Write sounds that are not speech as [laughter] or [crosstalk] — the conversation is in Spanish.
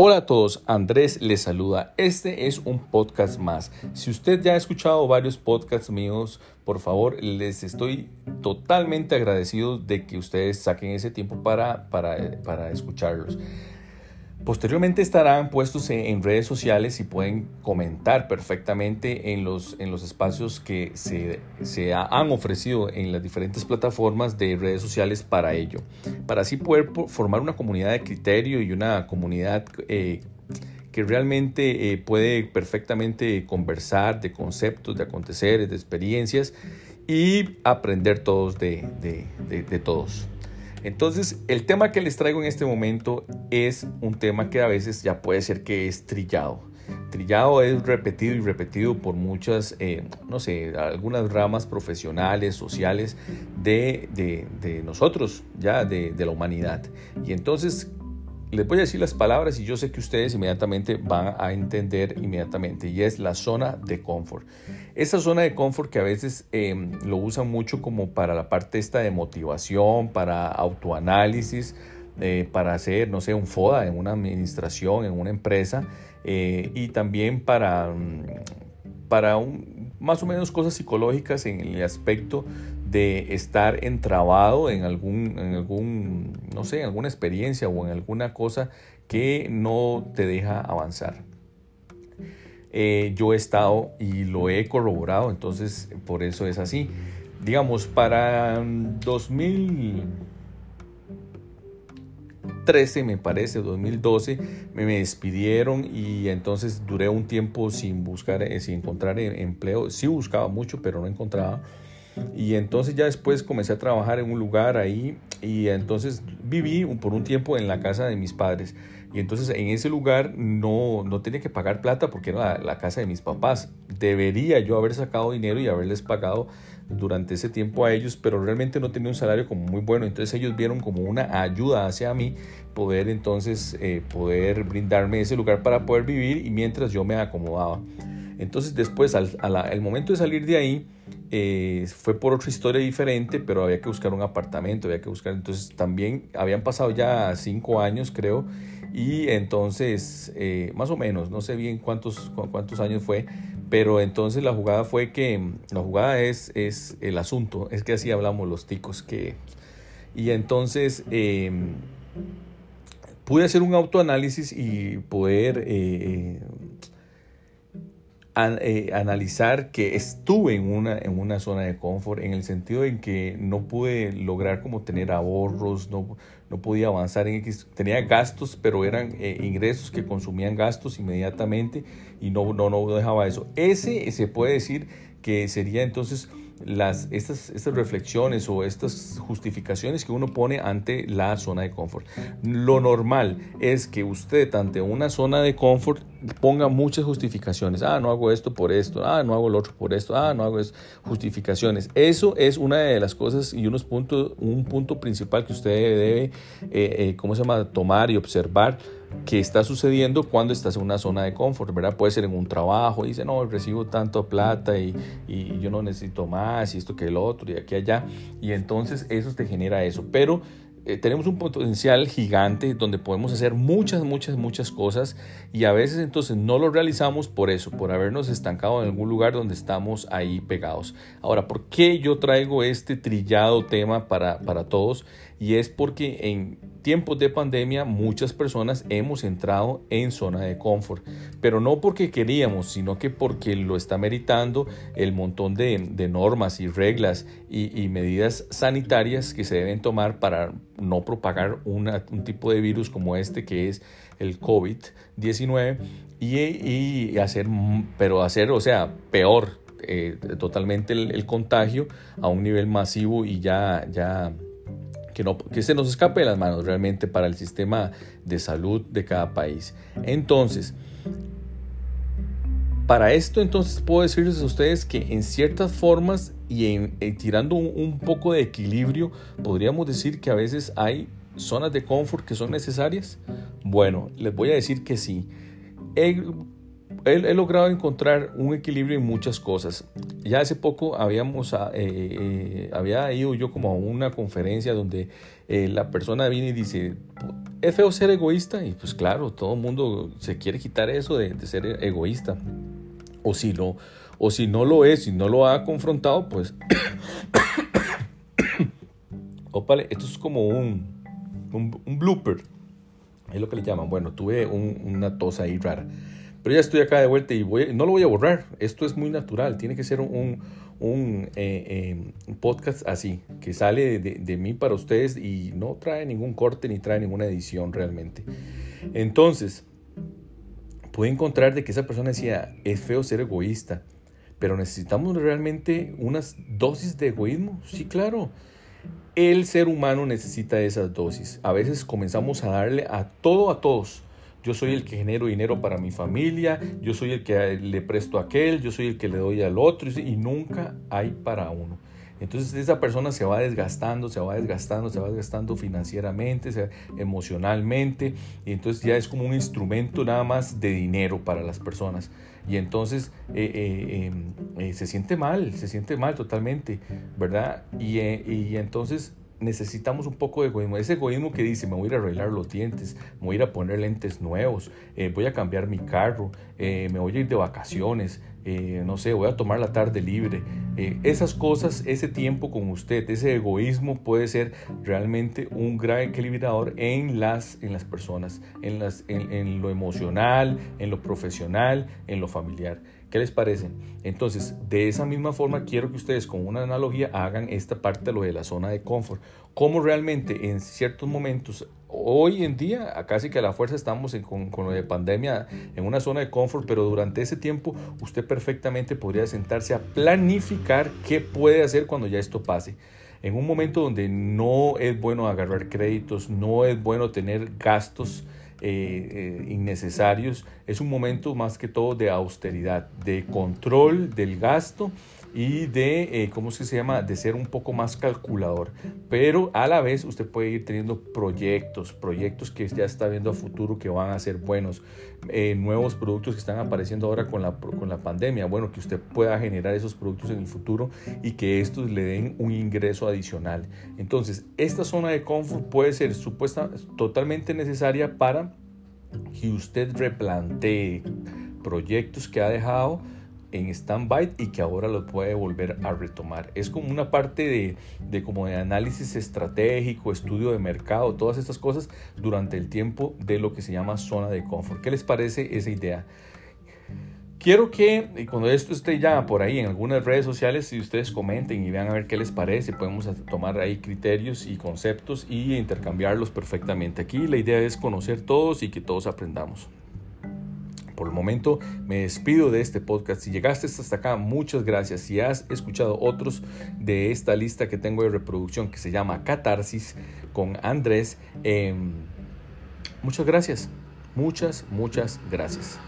Hola a todos, Andrés les saluda. Este es un podcast más. Si usted ya ha escuchado varios podcasts míos, por favor, les estoy totalmente agradecido de que ustedes saquen ese tiempo para, para, para escucharlos. Posteriormente estarán puestos en, redes sociales y pueden comentar perfectamente en los, en los espacios que se, se, han ofrecido en las diferentes plataformas de redes sociales para ello. Para así poder formar una comunidad de criterio y una comunidad eh, que realmente eh, puede perfectamente conversar de conceptos, de aconteceres, de experiencias y aprender todos de, de, de todos. Entonces, el tema que les traigo en este momento es un tema que a veces ya puede ser que es trillado. Trillado es repetido y repetido por muchas, eh, no sé, algunas ramas profesionales, sociales de, de, nosotros, ya de, de la humanidad. Y entonces les voy a decir las palabras y yo sé que ustedes inmediatamente van a entender inmediatamente y es la zona de confort. Esa zona de confort que a veces em, lo usan mucho como para la parte esta de motivación, para autoanálisis, eh, para hacer, no sé, un FODA en una administración, en una empresa eh, y también para, mm, para un, más o menos cosas psicológicas en el aspecto de estar entrabado en algún, en algún, no sé, en alguna experiencia o en alguna cosa que no te deja avanzar. Eh, yo he estado y lo he corroborado, entonces por eso es así. Digamos, para 2013, me parece, 2012, me, me despidieron y entonces duré un tiempo sin buscar, eh, sin encontrar e-, empleo. Sí buscaba mucho, pero no encontraba. Y entonces ya después comencé a trabajar en un lugar ahí y entonces viví por un tiempo en la casa de mis padres. Y entonces en ese lugar no, no tenía que pagar plata porque era la, casa de mis papás. Debería yo haber sacado dinero y haberles pagado durante ese tiempo a ellos, pero realmente no tenía un salario como muy bueno. Entonces ellos vieron como una ayuda hacia mí poder entonces eh, poder brindarme ese lugar para poder vivir y mientras yo me acomodaba. Entonces después, al, al momento de salir de ahí, eh, fue por otra historia diferente, pero había que buscar un apartamento, había que buscar, entonces también habían pasado ya cinco años, creo, y entonces, eh, más o menos, no sé bien cuántos, cuántos años fue, pero entonces la jugada fue que, la jugada es, es el asunto, es que así hablamos los ticos, que, y entonces... Em, pude hacer un autoanálisis y poder eh, eh, analizar que estuve en una, en una zona de confort en el sentido en que no pude lograr como tener ahorros, no, no podía avanzar en X, tenía gastos, pero eran eh, ingresos que consumían gastos inmediatamente y no, no, no dejaba eso. Ese se puede decir que sería entonces las, estas, estas reflexiones o estas justificaciones que uno pone ante la zona de confort. Lo normal es que usted ante una zona de confort ponga muchas justificaciones. Ah, no hago esto por esto. Ah, no hago lo otro por esto. Ah, no hago eso. Justificaciones. Eso es una de las cosas y unos puntos, un punto principal que usted debe, eh, eh, ¿cómo se llama?, tomar y observar que está sucediendo cuando estás en una zona de confort, ¿verdad? Puede ser en un trabajo, dice, no, recibo tanto plata y, y yo no necesito más y esto que el otro y aquí allá. Y entonces eso te genera eso. Pero eh, tenemos un potencial gigante donde podemos hacer muchas, muchas, muchas cosas y a veces entonces no lo realizamos por eso, por habernos estancado en algún lugar donde estamos ahí pegados. Ahora, ¿por qué yo traigo este trillado tema para, para todos? Y es porque en tiempos de pandemia muchas personas hemos entrado en zona de confort, pero no porque queríamos, sino que porque lo está meritando el montón de, normas y reglas y, medidas sanitarias que se deben tomar para no propagar un tipo de virus como este que es el COVID-19 y, hacer, pero hacer, o sea, peor eh, totalmente el, el, contagio a un nivel masivo y ya, ya que, no, que se nos escape de las manos realmente para el sistema de salud de cada país. Entonces, para esto entonces puedo decirles a ustedes que en ciertas formas y en, eh, tirando un, poco de equilibrio, podríamos decir que a veces hay zonas de confort que son necesarias. Bueno, les voy a decir que sí he, logrado encontrar un equilibrio en muchas cosas. Ya hace poco habíamos, ah, eh, eh, había ido yo como a una conferencia donde eh, la persona viene y dice, ¿Es feo ser egoísta? Y pues claro, todo el mundo se quiere quitar eso de, ser egoísta. O si, no, o si no lo es, si no lo ha confrontado, pues... [coughs] Opale, esto es como un, un, blooper. Es lo que le llaman. Bueno, tuve una tos ahí rara. Pero ya estoy acá de vuelta y voy, no lo voy a borrar. Esto es muy natural. Tiene que ser un, un, eh, eh, podcast así, que sale de, de, mí para ustedes y no trae ningún corte ni trae ninguna edición realmente. Entonces, puede encontrar de que esa persona decía, es feo ser egoísta, pero necesitamos realmente unas dosis de egoísmo. Sí, claro. El ser humano necesita esas dosis. A veces comenzamos a darle a todo a todos yo soy el que genero dinero para mi familia, yo soy el que le presto a aquel, yo soy el que le doy al otro y nunca hay para uno. Entonces esa persona se va desgastando, se va desgastando, se va desgastando financieramente, emocionalmente, y entonces ya es como un instrumento nada más de dinero para las personas. Y entonces eh, eh, em, eh, se siente mal, se siente mal totalmente, ¿verdad? Y, entonces necesitamos un poco de egoísmo. Ese egoísmo que dice, me voy a ir a arreglar los dientes, me voy a poner lentes nuevos, voy a cambiar mi carro, me voy a ir de vacaciones, eh, no sé, voy a tomar la tarde libre. esas cosas, ese tiempo con usted, ese egoísmo puede ser realmente un gran equilibrador en las, en las personas, en, las, en lo emocional, en lo profesional, en lo familiar. ¿Qué les parece? Entonces, de esa misma forma, quiero que ustedes con una analogía hagan esta parte de lo de la zona de confort. Cómo realmente en ciertos momentos, hoy en día, casi que a la fuerza estamos con, con, lo de pandemia en una zona de confort, pero durante ese tiempo usted perfectamente podría sentarse a planificar qué puede hacer cuando ya esto pase en un momento donde no es bueno agarrar créditos, no es bueno tener gastos eh, eh, innecesarios. Es un momento más que todo de austeridad, de control del gasto y de, eh, ¿cómo se llama?, de ser un poco más calculador. Pero a la vez usted puede ir teniendo proyectos, proyectos que ya está viendo a futuro que van a ser buenos, eh, nuevos productos que están apareciendo ahora con la, con la pandemia. Bueno, que usted pueda generar esos productos en el futuro y que estos le den un ingreso adicional. Entonces, esta zona de confort puede ser supuesta, totalmente necesaria para que usted replantee proyectos que ha dejado en stand-by y que ahora lo puede volver a retomar. Es como una parte de, de, como de análisis estratégico, estudio de mercado, todas estas cosas durante el tiempo de lo que se llama zona de confort. ¿Qué les parece esa idea? Quiero que cuando esto esté ya por ahí en algunas redes sociales, si ustedes comenten y vean a ver qué les parece, podemos tomar ahí criterios y conceptos y intercambiarlos perfectamente. Aquí la idea es conocer todos y que todos aprendamos. Por el momento me despido de este podcast. Si llegaste hasta acá, muchas gracias. Si has escuchado otros de esta lista que tengo de reproducción que se llama Catarsis con Andrés, em, muchas gracias. Muchas, muchas gracias.